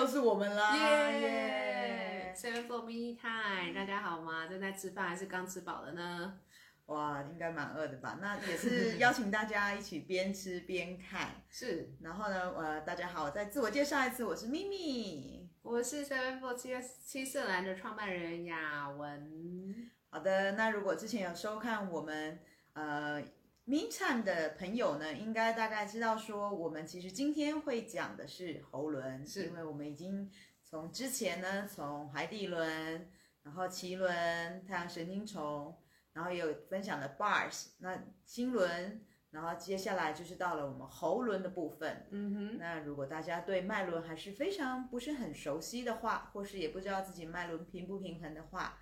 又是我们啦！耶！Seven for me time，大家好吗？正在吃饭还是刚吃饱了呢？哇，应该蛮饿的吧？那也是 邀请大家一起边吃边看。是，然后呢，呃，大家好，我再自我介绍一次，我是咪咪，我是 Seven for 七七色蓝的创办人雅文。好的，那如果之前有收看我们呃 Me Time 的朋友呢，应该大概知道说，我们其实今天会讲的是喉轮，是因为我们已经从之前呢，从海底轮，然后脐轮、太阳神经丛。然后也有分享的 bars，那心轮，然后接下来就是到了我们喉轮的部分。嗯哼，那如果大家对脉轮还是非常不是很熟悉的话，或是也不知道自己脉轮平不平衡的话，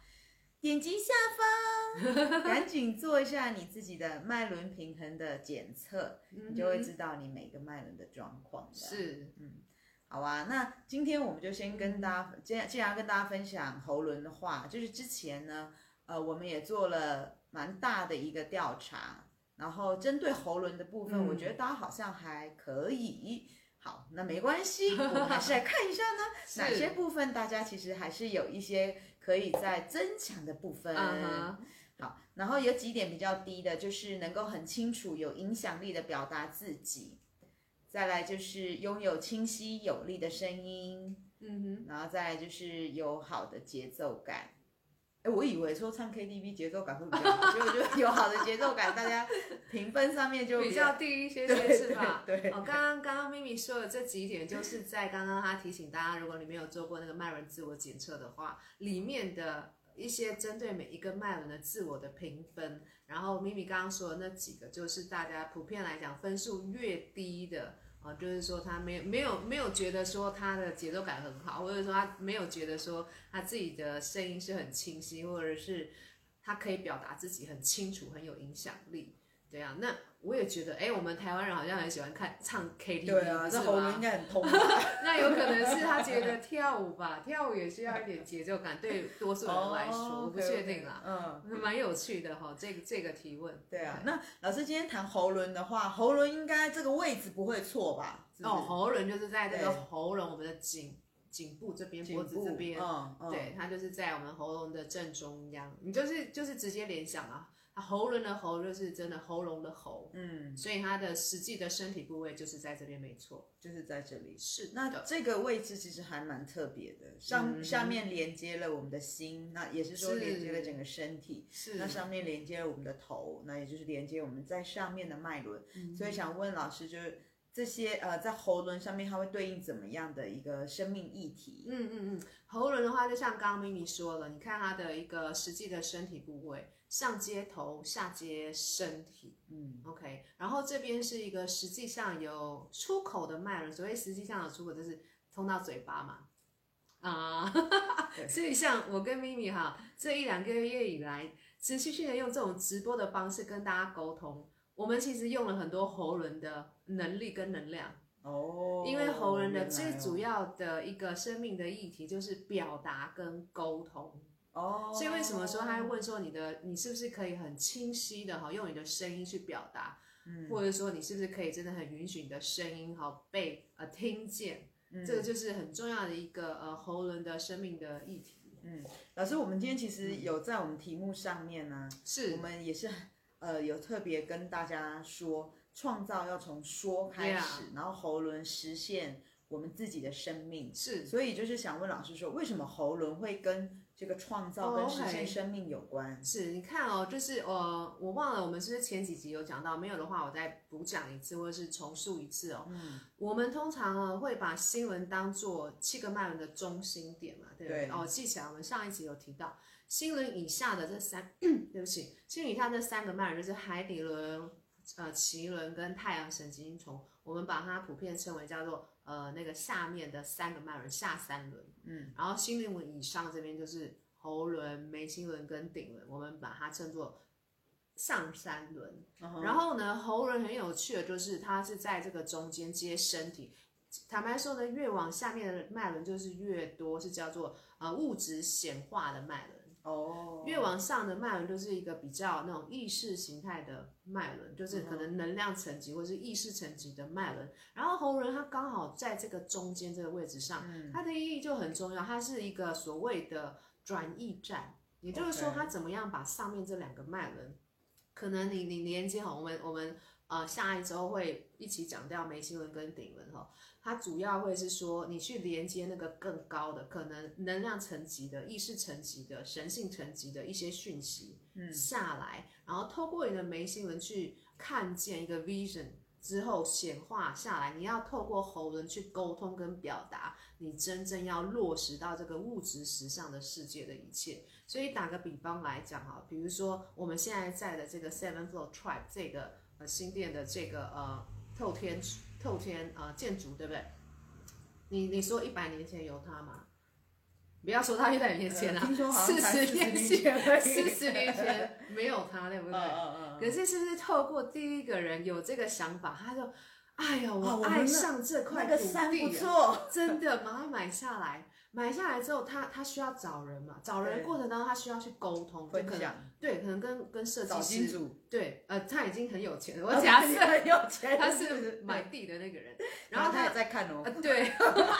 点击下方，赶紧做一下你自己的脉轮平衡的检测，你就会知道你每个脉轮的状况。是，嗯，好啊。那今天我们就先跟大家，既然既然要跟大家分享喉轮的话，就是之前呢。呃，我们也做了蛮大的一个调查，然后针对喉轮的部分，嗯、我觉得大家好像还可以。好，那没关系，我们还是来看一下呢，哪些部分大家其实还是有一些可以在增强的部分。Uh-huh. 好，然后有几点比较低的，就是能够很清楚、有影响力的表达自己，再来就是拥有清晰有力的声音，嗯哼，然后再来就是有好的节奏感。哎，我以为说唱 KTV 节奏感会比较好，结果就有好的节奏感，大家评分上面就比较，低一些些，是吧？哦，刚刚刚刚咪咪说的这几点，就是在刚刚他提醒大家，如果你没有做过那个麦轮自我检测的话，里面的一些针对每一个麦轮的自我的评分，然后咪咪刚刚说的那几个，就是大家普遍来讲分数越低的。就是说他没有没有没有觉得说他的节奏感很好，或者说他没有觉得说他自己的声音是很清晰，或者是他可以表达自己很清楚，很有影响力。对啊，那我也觉得，哎，我们台湾人好像很喜欢看唱 KTV，对啊，这喉咙应该很痛。那有可能是他觉得跳舞吧，跳舞也需要一点节奏感，对多数人来说，我、oh, 不确定啦。嗯，蛮有趣的哈，这个这个提问。对啊，那老师今天谈喉轮的话，喉轮应该这个位置不会错吧？是是哦，喉轮就是在这个喉咙，我们的颈颈部这边，脖子这边，嗯嗯，对，它就是在我们喉咙的正中央，你就是就是直接联想啊。喉轮的喉就是真的喉咙的喉，嗯，所以它的实际的身体部位就是在这边，没错，就是在这里。是，那这个位置其实还蛮特别的，上下面连接了我们的心，那也是说连接了整个身体。是，那上面连接了我们的头，那也就是连接我们在上面的脉轮。嗯，所以想问老师，就是这些呃，在喉轮上面它会对应怎么样的一个生命议题？嗯嗯嗯，喉轮的话，就像刚刚咪咪说了，你看它的一个实际的身体部位。上接头，下接身体，嗯，OK，然后这边是一个实际上有出口的脉轮，所谓实际上有出口就是通到嘴巴嘛，啊、uh, 所以像我跟咪咪哈这一两个月以来，持续性的用这种直播的方式跟大家沟通，我们其实用了很多喉轮的能力跟能量。哦，因为喉人的最主要的一个生命的议题就是表达跟沟通。哦，所以为什么说他会问说你的你是不是可以很清晰的哈用你的声音去表达，嗯，或者说你是不是可以真的很允许你的声音哈被呃听见，嗯，这个就是很重要的一个呃喉轮的生命的议题。嗯，老师，我们今天其实有在我们题目上面呢，是。我们也是呃有特别跟大家说，创造要从说开始，yeah. 然后喉轮实现我们自己的生命，是，所以就是想问老师说，为什么喉轮会跟这个创造跟实现生命有关，oh, okay. 是，你看哦，就是呃，我忘了我们是不是前几集有讲到，没有的话我再补讲一次，或者是重述一次哦。嗯，我们通常呢会把心轮当做七个脉轮的中心点嘛，对不对？对哦，记起来，我们上一集有提到，心轮以下的这三，对不起，心轮以下这三个脉轮就是海底轮、呃脐轮跟太阳神经丛，我们把它普遍称为叫做。呃，那个下面的三个脉轮，下三轮，嗯，然后心轮以上这边就是喉轮、眉心轮跟顶轮，我们把它称作上三轮。Uh-huh. 然后呢，喉轮很有趣的就是它是在这个中间接身体。坦白说呢，越往下面的脉轮就是越多是叫做呃物质显化的脉轮。哦，越往上的脉轮就是一个比较那种意识形态的脉轮，就是可能能量层级或是意识层级的脉轮。然后红人它刚好在这个中间这个位置上，它的意义就很重要，它是一个所谓的转移站，也就是说它怎么样把上面这两个脉轮，可能你你连接好，我们我们。呃，下一周会一起讲掉眉心轮跟顶轮哈，它主要会是说你去连接那个更高的可能能量层级的意识层级的神性层级的一些讯息，嗯，下来，然后透过你的眉心轮去看见一个 vision 之后显化下来，你要透过喉轮去沟通跟表达你真正要落实到这个物质实相的世界的一切。所以打个比方来讲哈，比如说我们现在在的这个 Seven Floor Tribe 这个。呃，新店的这个呃透天透天呃建筑，对不对？你你说一百年前有它吗？不要说它一百年前啊，四十年前，四十年前没有它，对不对？可是是不是透过第一个人有这个想法，他就，哎呀，我爱上这块土地，那个山不错，真的把它买下来。买下来之后，他他需要找人嘛？找人的过程当中，他需要去沟通，就可能对，可能跟跟设计师对，呃，他已经很有钱了，我假设很有钱，他是买地的那个人，然后他也在看哦，对，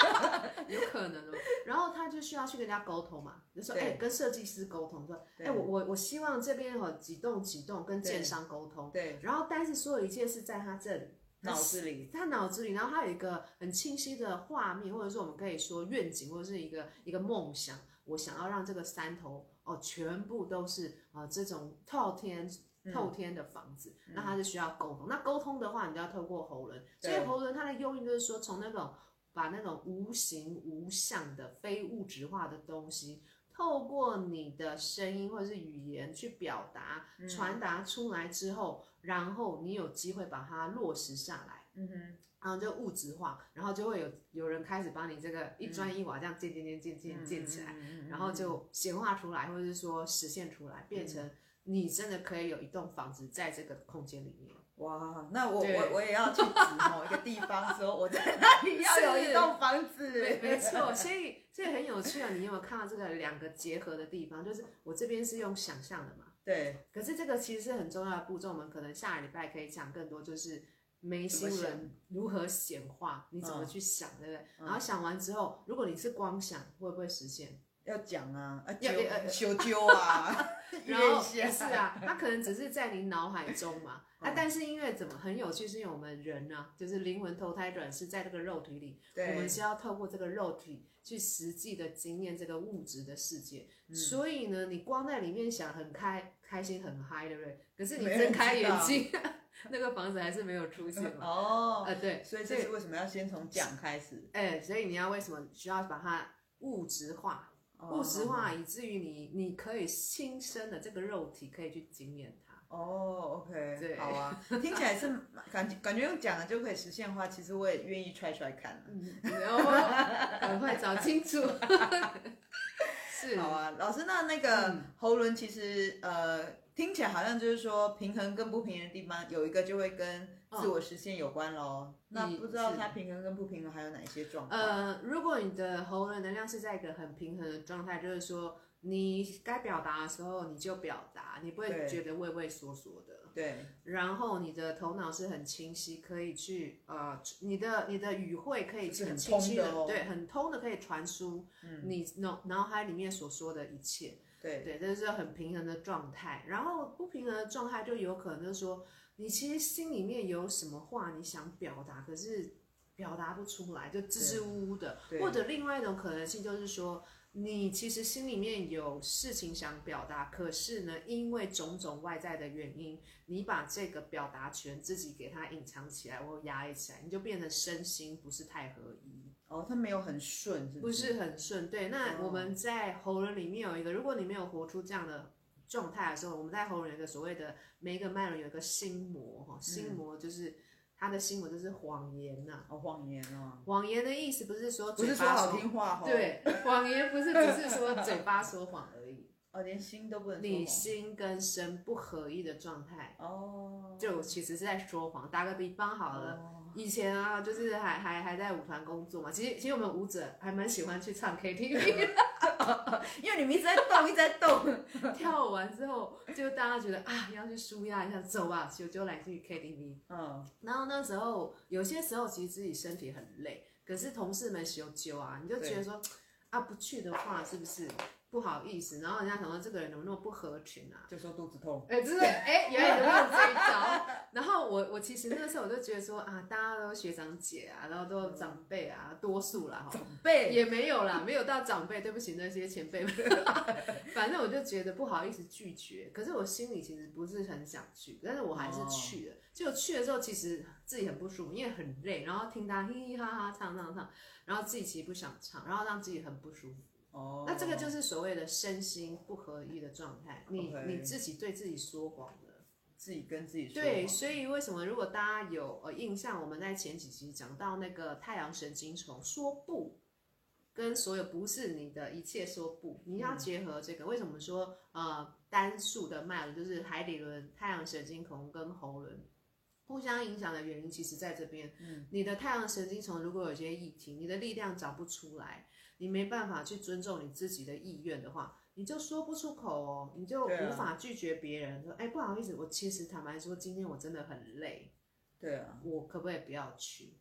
有可能哦，然后他就需要去跟人家沟通嘛，就说哎，跟设计师沟通，说哎，我我我希望这边哈几栋几栋跟建商沟通，对，然后但是所有一切是在他这里。脑子里，他脑子里，然后他有一个很清晰的画面，或者说我们可以说愿景，或者是一个一个梦想。我想要让这个山头哦，全部都是啊、呃、这种透天透天的房子，嗯、那他是需要沟通。嗯、那沟通的话，你就要透过喉轮。所以喉轮它的用意就是说，从那种把那种无形无相的非物质化的东西，透过你的声音或者是语言去表达、传达出来之后。然后你有机会把它落实下来，嗯哼，然后就物质化，然后就会有有人开始帮你这个一砖一瓦这样建建建建建建起来，然后就显化出来，或者是说实现出来，变成你真的可以有一栋房子在这个空间里面。哇，那我我我也要去指某一个地方，说我在那里 要有一栋房子。没没错，所以所以很有趣啊！你有没有看到这个两个结合的地方？就是我这边是用想象的嘛。对，可是这个其实是很重要的步骤，我们可能下个礼拜可以讲更多，就是眉心轮如何显化，你怎么去想，对不对？然后想完之后，如果你是光想，会不会实现？要讲啊，要修修啊，然后是啊，它可能只是在你脑海中嘛，啊，但是因为怎么很有趣，是因为我们人呢，就是灵魂投胎转世在这个肉体里，我们是要透过这个肉体。去实际的经验这个物质的世界，嗯、所以呢，你光在里面想很开开心很嗨，对不对？可是你睁开眼睛，那个房子还是没有出现嘛。哦，呃，对，所以这是为什么要先从讲开始？哎，所以你要为什么需要把它物质化？哦、物质化以至于你你可以亲身的这个肉体可以去经验它。哦，OK，对，好啊，听起来是感觉感觉用讲的就可以实现的话，其实我也愿意 try try 看。嗯，然后 赶快找清楚。是，好啊，老师，那那个喉轮其实呃听起来好像就是说平衡跟不平衡的地方有一个就会跟自我实现有关喽。那不知道它平衡跟不平衡还有哪一些状况？呃，如果你的喉轮能量是在一个很平衡的状态，就是说。你该表达的时候你就表达，你不会觉得畏畏缩缩的。对。然后你的头脑是很清晰，可以去呃，你的你的语汇可以很清晰的，对，很通的可以传输你脑脑海里面所说的一切。对对，这是很平衡的状态。然后不平衡的状态就有可能就是说，你其实心里面有什么话你想表达，可是表达不出来，就支支吾吾的。或者另外一种可能性就是说。你其实心里面有事情想表达，可是呢，因为种种外在的原因，你把这个表达权自己给它隐藏起来或压抑起来，你就变得身心不是太合一。哦，它没有很顺，是不是？不是很顺。对，那我们在喉咙里面有一个，如果你没有活出这样的状态的时候，我们在喉咙有一个所谓的每一个脉轮有一个心魔哈，心魔就是。他的新闻就是谎言呐，哦，谎言哦，谎言的意思不是说嘴巴说好听话，对，谎言不是只是说嘴巴说谎而已，哦，连心都不能。你心跟身不合一的状态，哦，就其实是在说谎。打个比方好了，哦、以前啊，就是还还还在舞团工作嘛，其实其实我们舞者还蛮喜欢去唱 KTV，因为你们一直在动，一直在动。跳舞完之后，就大家觉得啊，要去舒压一下，走吧，就就来去 KTV。嗯，然后那时候有些时候其实自己身体很累，可是同事们羞揪啊，你就觉得说啊，不去的话是不是？不好意思，然后人家想说这个人怎么那么不合群啊？就说肚子痛。哎、欸，就是哎，原来有用这一招。然后我我其实那时候我就觉得说啊，大家都学长姐啊，然后都长辈啊，多数啦哈。长辈也没有啦，没有到长辈，对不起那些前辈们。反正我就觉得不好意思拒绝，可是我心里其实不是很想去，但是我还是去了。就去了之后，其实自己很不舒服，因为很累，然后听他嘻嘻哈哈唱唱唱，然后自己其实不想唱，然后让自己很不舒服。哦，那这个就是所谓的身心不合一的状态，你.你自己对自己说谎了，自己跟自己说谎。对，所以为什么如果大家有呃印象，我们在前几集讲到那个太阳神经丛说不，跟所有不是你的一切说不，你要结合这个。嗯、为什么说呃单数的脉轮就是海底轮、太阳神经丛跟喉轮互相影响的原因，其实在这边。嗯，你的太阳神经丛如果有些议题，你的力量找不出来。你没办法去尊重你自己的意愿的话，你就说不出口哦，你就无法拒绝别人。说，哎，不好意思，我其实坦白说，今天我真的很累。对啊，我可不可以不要去？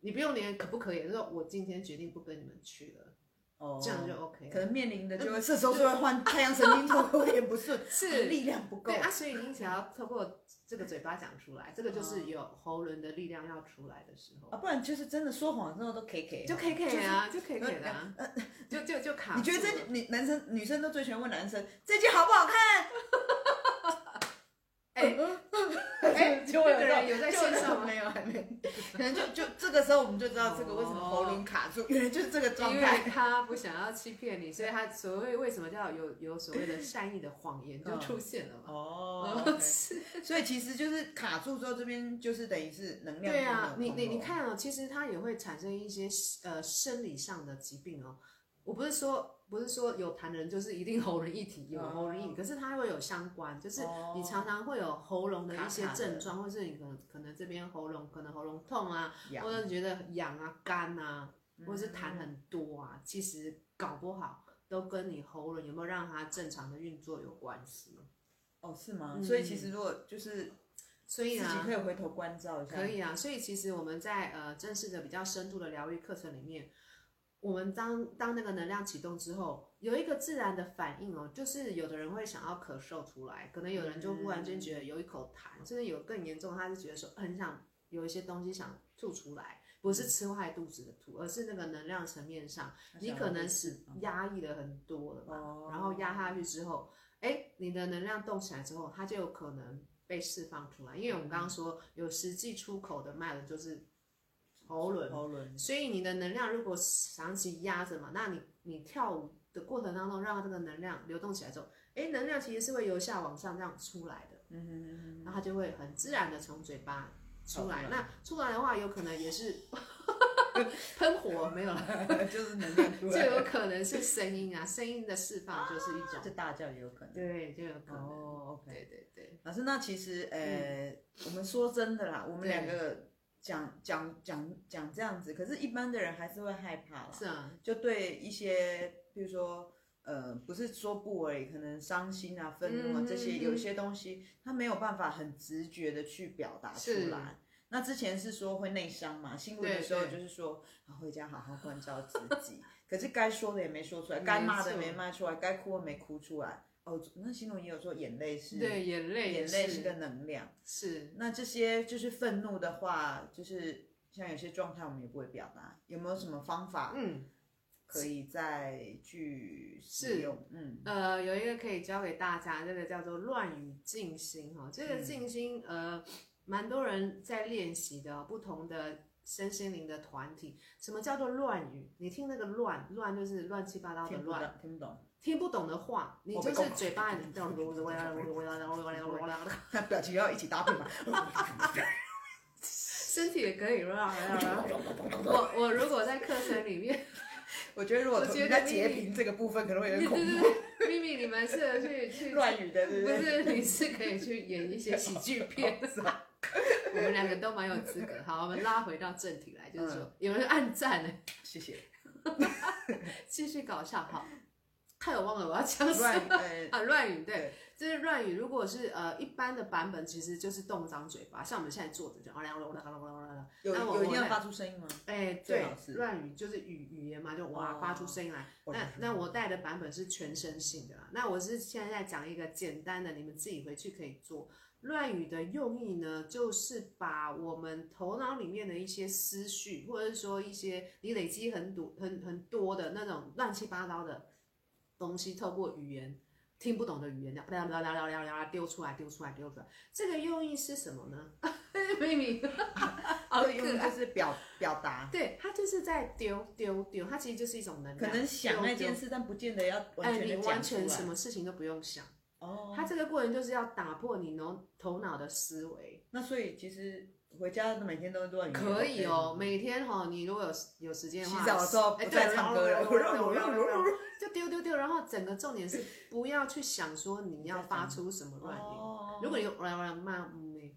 你不用连可不可以，就是说我今天决定不跟你们去了。哦，这样就 OK。可能面临的就会这时候就会换太阳神经痛有点不顺，是力量不够。对啊，所以你只要透过这个嘴巴讲出来，这个就是有喉轮的力量要出来的时候啊，不然就是真的说谎之后都 K K，就 K K 啊，就 K K 啊，就就就卡。你觉得这女男生女生都最喜欢问男生这件好不好看？哎。哎，就有人有在线上没有？还没，可能就就这个时候我们就知道这个为什么喉咙卡住，原来就是这个状态。因为他不想要欺骗你，所以他所谓为什么叫有有所谓的善意的谎言就出现了嘛。哦，所以其实就是卡住之后，这边就是等于是能量。对啊，你你你看哦，其实它也会产生一些呃生理上的疾病哦。我不是说。不是说有痰的人就是一定喉咙一体，有喉咙一体，可是它会有相关，就是你常常会有喉咙的一些症状，或是你可能可能这边喉咙可能喉咙痛啊，或者觉得痒啊、干啊，或者是痰很多啊，其实搞不好都跟你喉咙有没有让它正常的运作有关系。哦，是吗？所以其实如果就是，所以自己可以回头关照一下。可以啊，所以其实我们在呃正式的比较深度的疗愈课程里面。我们当当那个能量启动之后，有一个自然的反应哦，就是有的人会想要咳嗽出来，可能有人就忽然间觉得有一口痰，甚至有更严重，他是觉得说很想有一些东西想吐出来，不是吃坏肚子的吐，而是那个能量层面上，你可能是压抑了很多了嘛，然后压下去之后，哎，你的能量动起来之后，它就有可能被释放出来，因为我们刚刚说有实际出口的脉轮就是。喉轮，喉轮，所以你的能量如果长期压着嘛，那你你跳舞的过程当中，让这个能量流动起来之后，哎，能量其实是会由下往上这样出来的，嗯哼嗯嗯，然后它就会很自然的从嘴巴出来。那出来的话，有可能也是 喷火，没有了，就是能量出来，就有可能是声音啊，声音的释放就是一种，就大叫也有可能，对，就有可能。哦对对对，老师，那其实，呃，我们说真的啦，我们两个。讲讲讲讲这样子，可是，一般的人还是会害怕了。是啊，就对一些，比如说，呃，不是说不而已，可能伤心啊、愤怒啊这些，有些东西他没有办法很直觉的去表达出来。是那之前是说会内伤嘛，新闻的时候就是说，啊，回家好好关照自己。可是该说的也没说出来，该骂的没骂出来，该哭的没哭出来。哦，那新闻也有说眼泪是，对，眼泪眼泪是个能量，是。那这些就是愤怒的话，就是像有些状态我们也不会表达，有没有什么方法？嗯，可以再去使用。嗯，呃，有一个可以教给大家，这个叫做乱语静心哈。这个静心，呃，蛮多人在练习的，不同的身心灵的团体。什么叫做乱语？你听那个乱乱，就是乱七八糟的乱，听不懂。听不懂的话，你就是嘴巴里这样，表情要一起搭配嘛。身体也可以。我我如果在课程里面我觉得如果人家截屏这个部分可能会有点恐怖。咪咪，你们适合去去乱语的，对不对？不是，你是可以去演一些喜剧片，是吧？我们两个都蛮有资格。好，我们拉回到正题来，就是说，嗯、有人按赞呢，谢谢。继续搞笑，好。太有忘了我要讲什么 啊？乱语，对，这是乱语。如果是呃一般的版本，其实就是动张嘴巴，像我们现在坐着这样，有有一定要发出声音吗？哎，对，乱语就是语语言嘛，就哇发出声音来。那那我带的版本是全身性的。那我是现在在讲一个简单的，你们自己回去可以做。乱语的用意呢，就是把我们头脑里面的一些思绪，或者是说一些你累积很多很很多的那种乱七八糟的。东西透过语言听不懂的语言，聊聊聊聊聊聊丢出来，丢出来，丢出来。这个用意是什么呢？秘密，这个用意就是表表达。对，它就是在丢丢丢，它其实就是一种能量。可能想那件事，但不见得要完全完全什么事情都不用想。哦。它这个过程就是要打破你脑头脑的思维。那所以其实回家每天都乱语。可以哦，每天哈，你如果有有时间的话，洗澡的时候不再唱歌了。就丢丢丢，然后整个重点是不要去想说你要发出什么乱语。如果你来来骂没，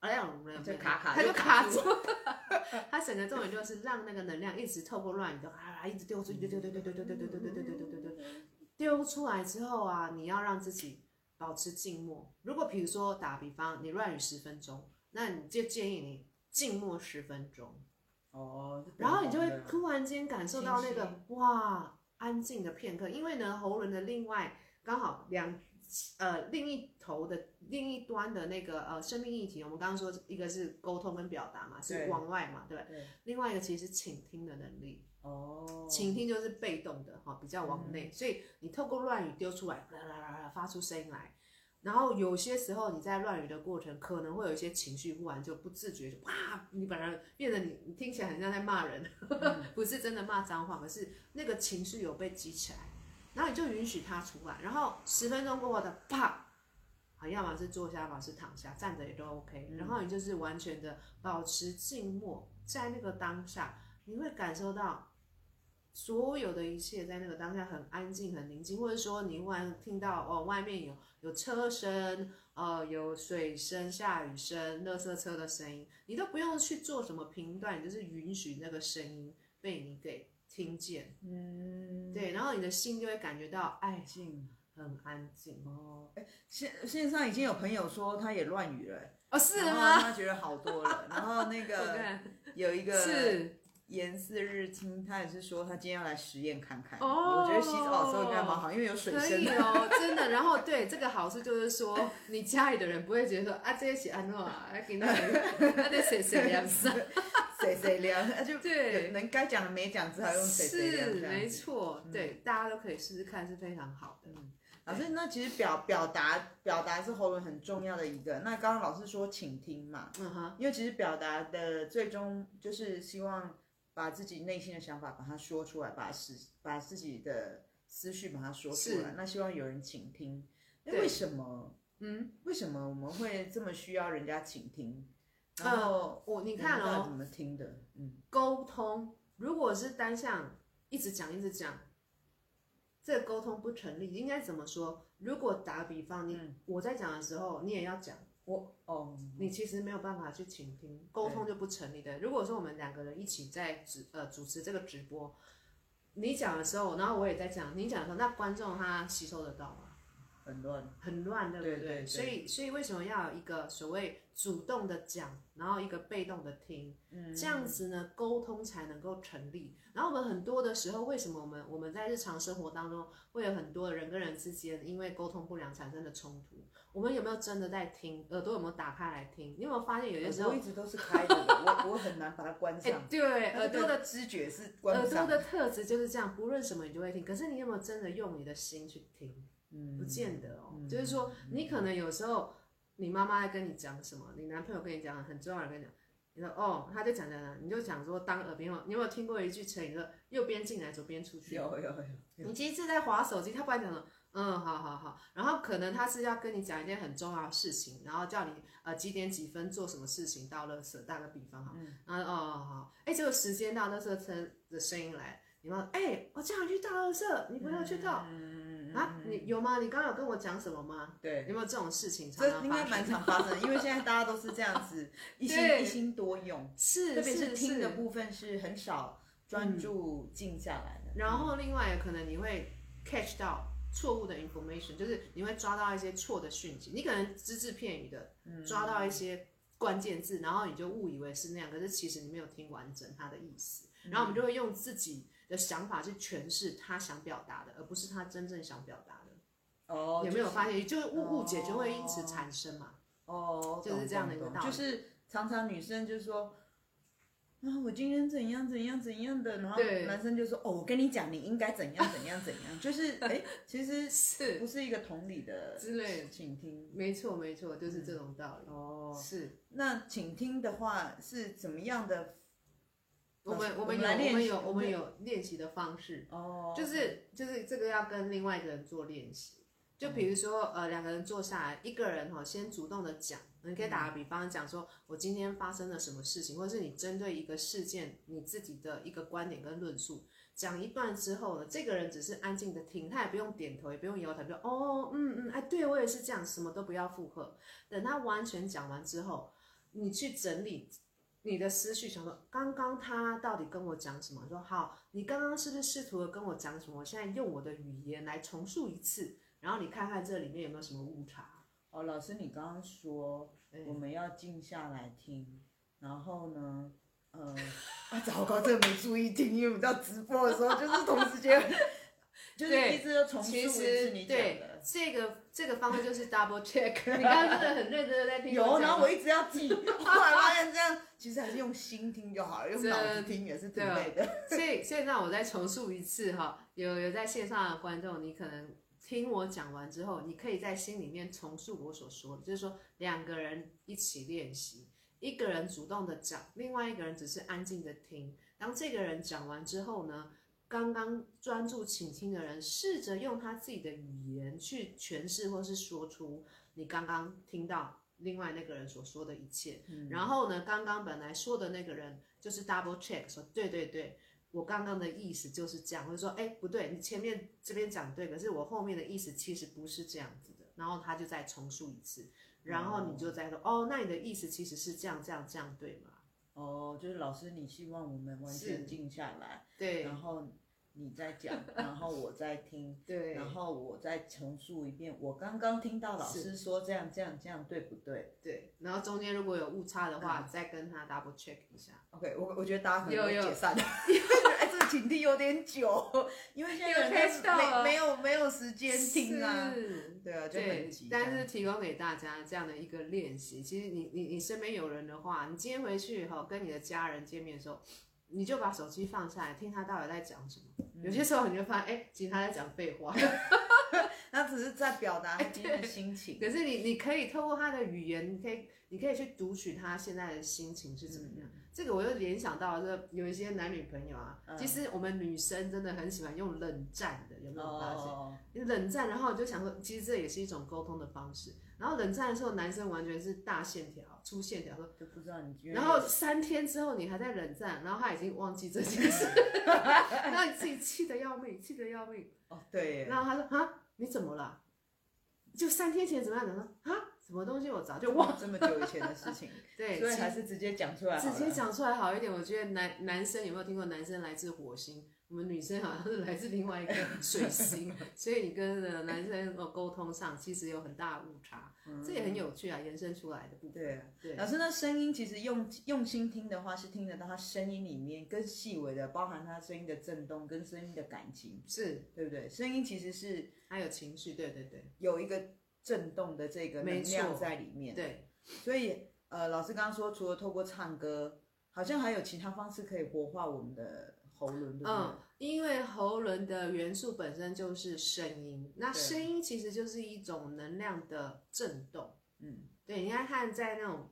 哎呀，就卡卡，他就卡住。他整个重点就是让那个能量一直透过乱语的啊，一直丢出去，丢丢丢丢丢丢丢丢丢丢丢丢丢丢丢。丢出来之后啊，你要让自己保持静默。如果比如说打比方，你乱语十分钟，那你就建议你静默十分钟。哦。然后你就会突然间感受到那个哇。安静的片刻，因为呢，喉轮的另外刚好两呃另一头的另一端的那个呃生命议题，我们刚刚说一个是沟通跟表达嘛，是往外嘛，对不对？对。另外一个其实是倾听的能力。哦。倾听就是被动的哈，比较往内，嗯、所以你透过乱语丢出来，啦啦啦啦发出声音来。然后有些时候你在乱语的过程，可能会有一些情绪，不然就不自觉就哇，你反而变得你你听起来很像在骂人，嗯、不是真的骂脏话，可是那个情绪有被激起来，然后你就允许它出来，然后十分钟过后的啪，好，要么是坐下，要么是躺下，站着也都 OK，然后你就是完全的保持静默，在那个当下，你会感受到。所有的一切在那个当下很安静、很宁静，或者说你忽然听到哦，外面有有车声，呃，有水声、下雨声、垃圾车的声音，你都不用去做什么评断，你就是允许那个声音被你给听见，嗯，对，然后你的心就会感觉到安静，很安静哦。哎，线线上已经有朋友说他也乱语了，哦，是吗？他觉得好多了，然后那 个有一个是。严四日清，他也是说他今天要来实验看看。哦，我觉得洗澡的时候应该蛮好，因为有水声。可以哦，真的。然后对这个好处就是说，你家里的人不会觉得说啊，这些是安诺啊，给那个，那得谁谁凉啥，谁谁凉，那就对，能该讲的没讲，只好用谁谁凉。是，没错，对，大家都可以试试看，是非常好的。嗯，老师，那其实表表达表达是喉咙很重要的一个。那刚刚老师说倾听嘛，嗯哼，因为其实表达的最终就是希望。把自己内心的想法把它说出来，把思把自己的思绪把它说出来，那希望有人倾听。那为什么？嗯，为什么我们会这么需要人家倾听？然后我你看哦，怎么听的？嗯，沟通如果是单向一直讲一直讲，这个沟通不成立。应该怎么说？如果打比方，你我在讲的时候，你也要讲。我哦，你其实没有办法去倾听，沟通就不成立的。如果说我们两个人一起在直呃主持这个直播，你讲的时候，然后我也在讲，你讲的时候，那观众他吸收得到吗？很乱，很乱，对不对？对对对，所以，所以为什么要有一个所谓主动的讲，然后一个被动的听，嗯，这样子呢，沟通才能够成立。然后我们很多的时候，为什么我们我们在日常生活当中会有很多人跟人之间因为沟通不良产生的冲突？我们有没有真的在听？耳朵有没有打开来听？你有没有发现有些时候我一直都是开着的，我我很难把它关上。欸、对，耳朵的知觉是关上。耳朵的特质就是这样，不论什么你就会听。可是你有没有真的用你的心去听？嗯，不见得哦。嗯、就是说，你可能有时候你妈妈在跟你讲什么，你男朋友跟你讲很重要的跟你讲，你说哦，他在讲讲讲，你就讲说当耳边风。你有没有听过一句成语说右边进来，左边出去？有有有。有你其实是在划手机，他不然讲了。嗯，好好好，然后可能他是要跟你讲一件很重要的事情，然后叫你呃几点几分做什么事情到垃圾，打个比方哈，嗯、然后哦好，哎，这个时间到垃圾车的声音来，你要哎、欸，我叫你去倒垃圾，你不要去倒。嗯、啊，你有吗？你刚刚有跟我讲什么吗？对，有没有这种事情常常？这应该蛮常发生，因为现在大家都是这样子，一心一心多用，是，特别是听的部分是很少专注静下来的。然后另外可能你会 catch 到错误的 information，就是你会抓到一些错的讯息，你可能只字片语的抓到一些关键字，然后你就误以为是那样，可是其实你没有听完整它的意思。然后我们就会用自己的想法去诠释他想表达的，而不是他真正想表达的。哦，有没有发现？就是误误解就会因此产生嘛。哦，就是这样的一个道理。就是常常女生就是说，啊，我今天怎样怎样怎样的，然后男生就说，哦，我跟你讲，你应该怎样怎样怎样。就是，哎，其实 是不是一个同理的之类？请听，没错没错，就是这种道理。哦，是。那请听的话是怎么样的？我们我们有我们有我们有练习的方式哦，就是就是这个要跟另外一个人做练习。就比如说呃两个人坐下来，一个人哈先主动的讲，你可以打个比方讲说，我今天发生了什么事情，或者是你针对一个事件你自己的一个观点跟论述讲一段之后呢，这个人只是安静的听，他也不用点头，也不用摇头，就哦嗯嗯哎对我也是这样，什么都不要附和。等他完全讲完之后，你去整理。你的思绪想说，刚刚他到底跟我讲什么？说好，你刚刚是不是试图的跟我讲什么？我现在用我的语言来重述一次，然后你看看这里面有没有什么误差？哦，老师，你刚刚说我们要静下来听，嗯、然后呢，呃，啊，糟糕，这个没注意听，因为我们在直播的时候就是同时间，就是一直要重复一次你讲的。这个这个方式就是 double check。你刚刚真的很认真的在听。有，然后我一直要记，后来发现这样其实还是用心听就好了，用脑子听也是挺累的。所以现在我再重述一次哈，有有在线上的观众，你可能听我讲完之后，你可以在心里面重述我所说的，就是说两个人一起练习，一个人主动的讲，另外一个人只是安静的听。当这个人讲完之后呢，刚刚专注倾听的人，试着用他自己的语言去诠释或是说出你刚刚听到另外那个人所说的一切。嗯、然后呢，刚刚本来说的那个人就是 double check 说，对对对，我刚刚的意思就是这样，或者说，哎，不对，你前面这边讲对，可是我后面的意思其实不是这样子的。然后他就再重述一次，然后你就再说，哦，哦，那你的意思其实是这样这样这样，对吗？哦，就是老师，你希望我们完全静下来，对，然后。你再讲，然后我再听，对，然后我再重述一遍。我刚刚听到老师说这样这样这样，对不对？对。然后中间如果有误差的话，再跟他 double check 一下。OK，我我觉得大家可能会解散，哎，这个倾听有点久，因为现在没没有没有时间听啊。对啊，就很急。但是提供给大家这样的一个练习，其实你你你身边有人的话，你今天回去以后跟你的家人见面的时候。你就把手机放下来，听他到底在讲什么。嗯、有些时候你就发现，哎、欸，其实他在讲废话，他只是在表达今天的心情。可是你你可以透过他的语言，你可以你可以去读取他现在的心情是怎么样。嗯、这个我又联想到，这有一些男女朋友啊，嗯、其实我们女生真的很喜欢用冷战的，有没有发现？哦、冷战，然后我就想说，其实这也是一种沟通的方式。然后冷战的时候，男生完全是大线条、粗线条，说就不知道你。然后三天之后，你还在冷战，然后他已经忘记这件事，然后你自己气得要命，气得要命。哦，对。然后他说：“啊，你怎么了？就三天前怎么样？怎么说？啊，什么东西我早就忘了这么久以前的事情。”对，所以还是直接讲出来。直接讲出来好一点。我觉得男男生有没有听过男生来自火星？我们女生好像是来自另外一个 水星，所以你跟男生呃沟通上其实有很大的误差，嗯、这也很有趣啊，延伸出来的部分。对对，老师那声音其实用用心听的话，是听得到他声音里面更细微的，包含他声音的震动跟声音的感情，是对不对？声音其实是还有情绪，对对对，有一个震动的这个能量在里面。对，所以呃，老师刚刚说，除了透过唱歌，好像还有其他方式可以活化我们的。喉轮对对嗯，因为喉轮的元素本身就是声音，那声音其实就是一种能量的震动。嗯，对，你看看在那种，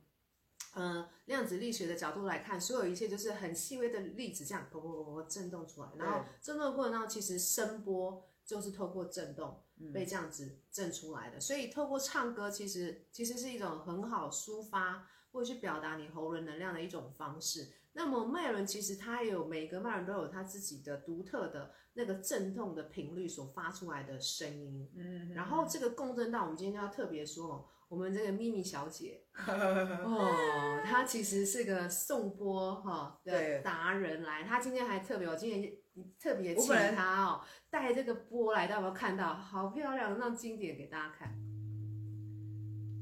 嗯、呃，量子力学的角度来看，所有一切就是很细微的粒子这样噗噗噗噗震动出来，然后震动的过程当中，其实声波就是透过震动被这样子震出来的。嗯、所以透过唱歌，其实其实是一种很好抒发或者去表达你喉轮能量的一种方式。那么脉轮其实它也有每个脉轮都有它自己的独特的那个震动的频率所发出来的声音。嗯，然后这个共振到我们今天就要特别说，我们这个咪咪小姐 哦，她其实是个送波哈的达人来，她今天还特别，我今天特别请他哦带这个波来，大家有没有看到？好漂亮，让经典给大家看。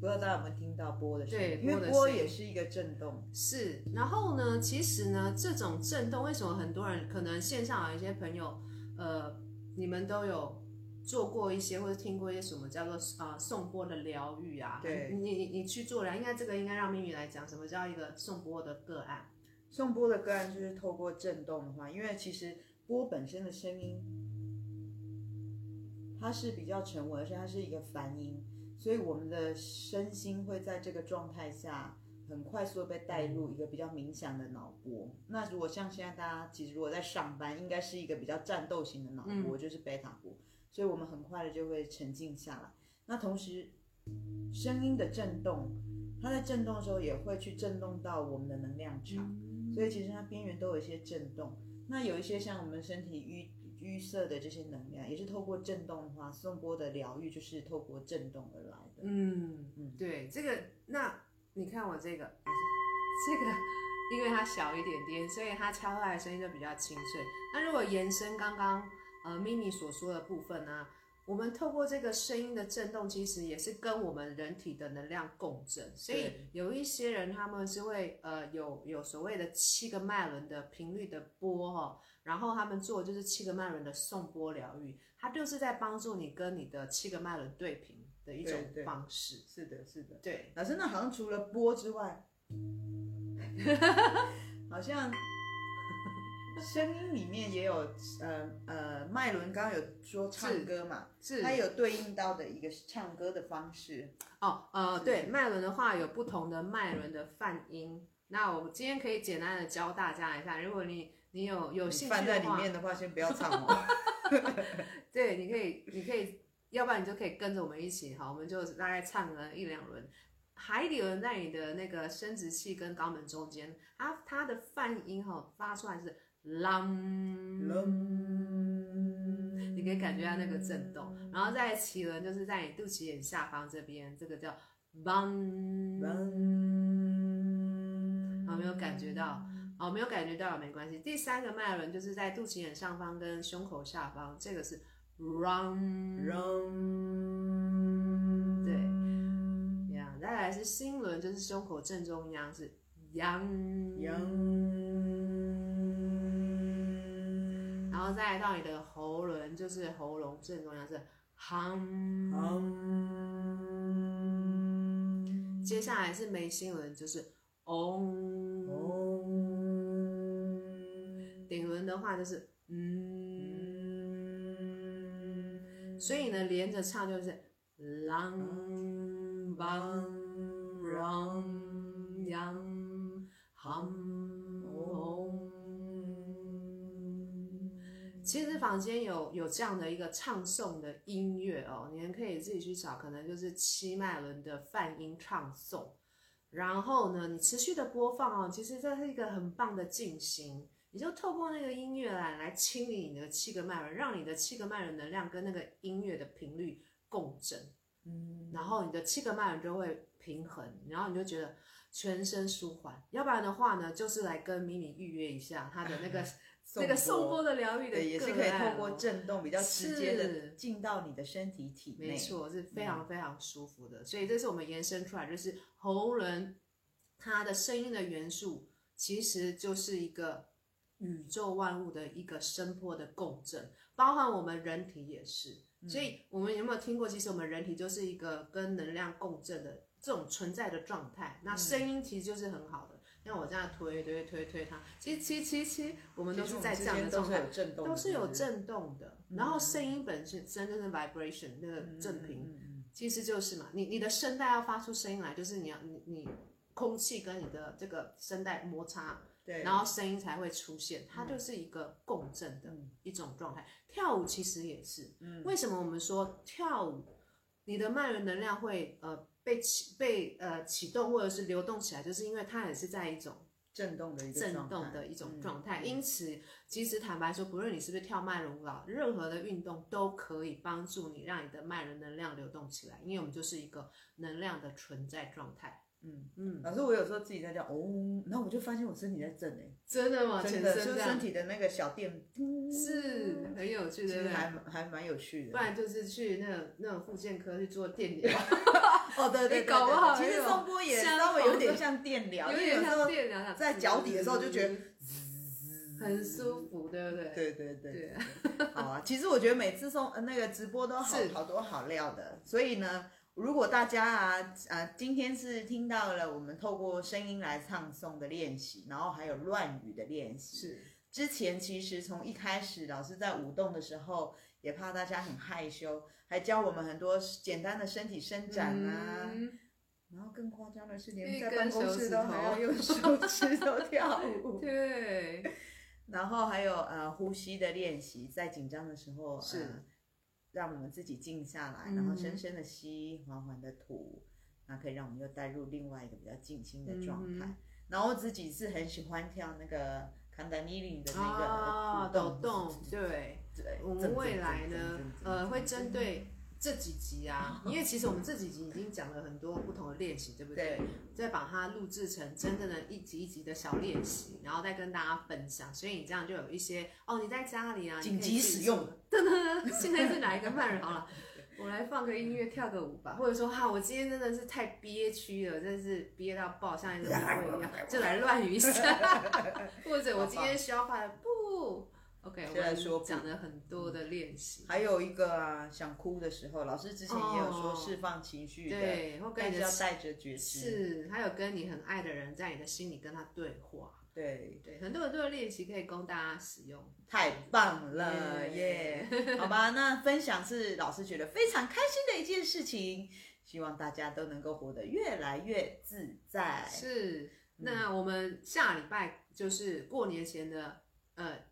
不知道大家有没有听到波的声音？对，因为波也是一个震动。是，然后呢，其实呢，这种震动为什么很多人可能线上有一些朋友，呃，你们都有做过一些或者听过一些什么叫做啊送波的疗愈啊？对，你你你去做了，应该这个应该让咪咪来讲，什么叫一个送波的个案？送波的个案就是透过震动的话，因为其实钵本身的声音，它是比较沉稳，而且它是一个梵音。所以我们的身心会在这个状态下很快速的被带入一个比较冥想的脑波。那如果像现在大家其实如果在上班，应该是一个比较战斗型的脑波，就是贝塔波。所以我们很快的就会沉静下来。那同时，声音的震动，它在震动的时候也会去震动到我们的能量场。所以其实它边缘都有一些震动。那有一些像我们身体淤。淤塞的这些能量也是透过震动的话，颂钵的疗愈就是透过震动而来的。嗯嗯，对，这个那你看我这个，这个因为它小一点点，所以它敲出来的声音就比较清脆。那如果延伸刚刚呃 mini 所说的部分呢，我们透过这个声音的震动，其实也是跟我们人体的能量共振。所以有一些人他们是会呃有有所谓的七个脉轮的频率的波哈。然后他们做就是七个脉轮的送波疗愈，它就是在帮助你跟你的七个脉轮对频的一种方式。是的，是的。对，老师，那好像除了波之外，好像声音里面也有呃呃麦伦，刚刚有说唱歌嘛，是它有对应到的一个唱歌的方式。哦，呃，对，脉轮的话有不同的脉轮的泛音。那我今天可以简单的教大家一下，如果你你有有兴趣的话，在里面的话，先不要唱哦。对，你可以，你可以，要不然你就可以跟着我们一起，好，我们就大概唱了一两轮。海底轮在你的那个生殖器跟肛门中间，它它的泛音哈发出来是啷啷，你可以感觉到那个震动。然后在脐轮就是在你肚脐眼下方这边，这个叫梆梆，好，没有感觉到。哦，没有感觉到没关系。第三个脉轮就是在肚脐眼上方跟胸口下方，这个是 run run，对，呀，再来是心轮，就是胸口正中央是 yang yang，然后再来到你的喉轮，就是喉咙正中央是 hum hum，接下来是眉心轮，就是 om om。顶轮的话就是嗯，所以呢连着唱就是啷梆啷央哼其实房间有有这样的一个唱诵的音乐哦，你们可以自己去找，可能就是七脉轮的泛音唱诵。然后呢，你持续的播放哦，其实这是一个很棒的静心。你就透过那个音乐来来清理你的七个脉轮，让你的七个脉轮能量跟那个音乐的频率共振，嗯，然后你的七个脉轮就会平衡，然后你就觉得全身舒缓。要不然的话呢，就是来跟米米预约一下他的那个 那个颂钵的疗愈的，也是可以透过震动比较直接的进到你的身体体内，没错，是非常非常舒服的。所以这是我们延伸出来，就是喉轮它的声音的元素其实就是一个。宇宙万物的一个声波的共振，包含我们人体也是。所以，我们有没有听过？其实我们人体就是一个跟能量共振的这种存在的状态。那声音其实就是很好的，像我这样推推推推它，其实其实其实我们都是在这样的状态，都是有震动的。然后声音本身真正的 vibration 那个振频，其实就是嘛，你你的声带要发出声音来，就是你要你你空气跟你的这个声带摩擦。对，然后声音才会出现，它就是一个共振的一种状态。嗯、跳舞其实也是，嗯，为什么我们说跳舞，你的脉轮能量会呃被启被呃启动或者是流动起来，就是因为它也是在一种震动的一个震动的一种状态。嗯、因此，其实坦白说，不论你是不是跳脉轮舞蹈，任何的运动都可以帮助你让你的脉轮能量流动起来，因为我们就是一个能量的存在状态。嗯嗯，老师，我有时候自己在叫哦，然后我就发现我身体在震哎，真的吗？真的，就是身体的那个小电，是很有趣的，其实还还蛮有趣的。不然就是去那种那种复健科去做电疗。哦，对对，搞不好其实颂钵也稍微有点像电疗，有点像电疗，在脚底的时候就觉得很舒服，对不对？对对对。好啊，其实我觉得每次送那个直播都好好多好料的，所以呢。如果大家啊，呃，今天是听到了我们透过声音来唱诵的练习，然后还有乱语的练习。是，之前其实从一开始老师在舞动的时候，也怕大家很害羞，还教我们很多简单的身体伸展啊。嗯、然后更夸张的是，连在办公室都还要用手指头跳舞。对。然后还有呃呼吸的练习，在紧张的时候是。呃让我们自己静下来，然后深深的吸，缓缓的吐，那可以让我们又带入另外一个比较静心的状态。嗯、然后我自己是很喜欢跳那个康达尼林的那个抖动，动，对对。我们未来呢，呃，会针对。这几集啊，因为其实我们这几集已经讲了很多不同的练习，对不对？对。再把它录制成真正的一集一集的小练习，然后再跟大家分享。所以你这样就有一些哦，你在家里啊，紧急使用。噔噔，现在是哪一个慢人？好了，我来放个音乐，跳个舞吧。或者说哈，我今天真的是太憋屈了，真是憋到爆，像一个乌龟一样，就来乱语一下。或者我今天需要发的不。OK，现在说讲了很多的练习，还有一个啊，想哭的时候，老师之前也有说释放情绪的，哦、对，或跟你的要带着觉知，是，还有跟你很爱的人在你的心里跟他对话，对。对，很多很多的练习可以供大家使用，太棒了耶好吧，那分享是老师觉得非常开心的一件事情，希望大家都能够活得越来越自在。是，那我们下礼拜就是过年前的呃。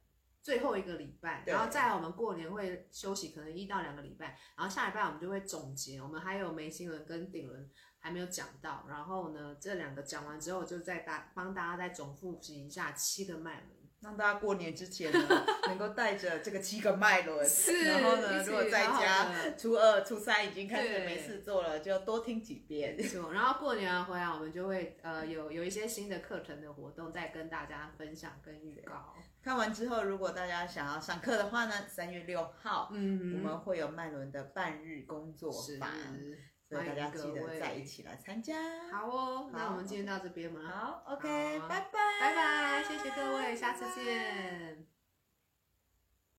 最后一个礼拜，然后再来我们过年会休息，可能一到两个礼拜，然后下礼拜我们就会总结。我们还有眉心轮跟顶轮还没有讲到，然后呢，这两个讲完之后，就再大帮大家再总复习一下七个脉轮，让大家过年之前呢能够带着这个七个脉轮，是然后呢，如果在家初二、初三已经开始没事做了，就多听几遍。然后过年回来，我们就会呃有有一些新的课程的活动，再跟大家分享跟预告。看完之后，如果大家想要上课的话呢，三月六号，嗯，我们会有麦伦的半日工作坊，所以大家记得再一起来参加。好哦，好，那我们今天到这边嘛。好，OK，拜拜，拜拜，谢谢各位，下次见。